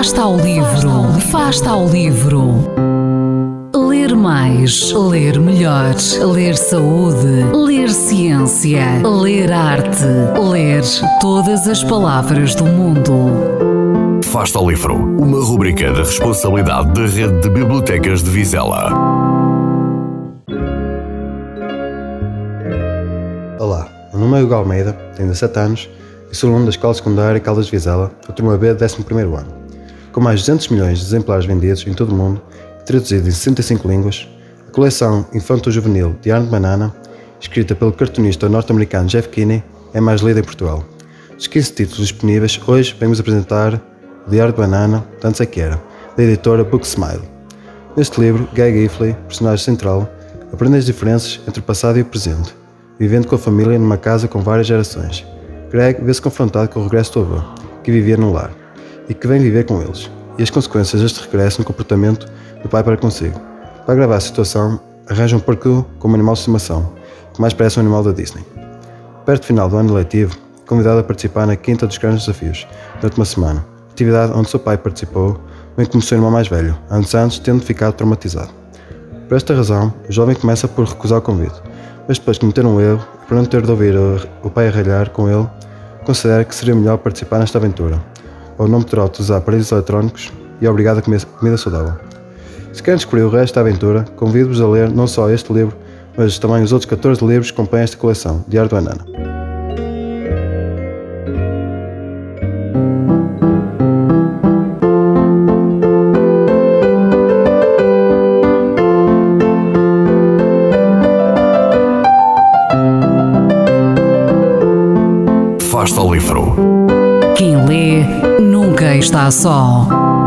Fasta ao livro, Fasta ao livro. Ler mais, ler melhor, ler saúde, ler ciência, ler arte, ler todas as palavras do mundo. Fasta ao livro, uma rubrica da responsabilidade da Rede de Bibliotecas de Vizela. Olá, meu nome é Hugo Almeida, tenho 17 anos e sou aluno da Escola Secundária Caldas de Vizela, a turma B do 11º ano. Com mais de 200 milhões de exemplares vendidos em todo o mundo traduzido em 65 línguas, a coleção Infanto-Juvenil de Arne Banana, escrita pelo cartunista norte-americano Jeff Kinney, é mais lida em Portugal. Dos 15 títulos disponíveis, hoje vamos apresentar The Art Banana, Tanto é que era, da editora Book Smile. Neste livro, Guy Giffley, personagem central, aprende as diferenças entre o passado e o presente, vivendo com a família numa casa com várias gerações. Greg vê-se confrontado com o regresso do avô, que vivia no lar, e que vem viver com eles, e as consequências deste regresso no comportamento do pai para consigo. Para gravar a situação, arranja um porco como animal de estimação, que mais parece um animal da Disney. Perto do final do ano letivo, convidado a participar na Quinta dos Grandes Desafios, durante uma semana, atividade onde seu pai participou, bem como seu irmão mais velho, anos antes tendo ficado traumatizado. Por esta razão, o jovem começa por recusar o convite, mas depois de cometer um erro e por não ter de ouvir o pai a com ele, considera que seria melhor participar nesta aventura, ou não poderá utilizar aparelhos eletrónicos e é obrigado a comer comida saudável. Se querem descobrir o resto da aventura, convido-vos a ler não só este livro, mas também os outros 14 livros que compõem esta coleção, Diário do Banana. Fasta ao livro. Quem está só.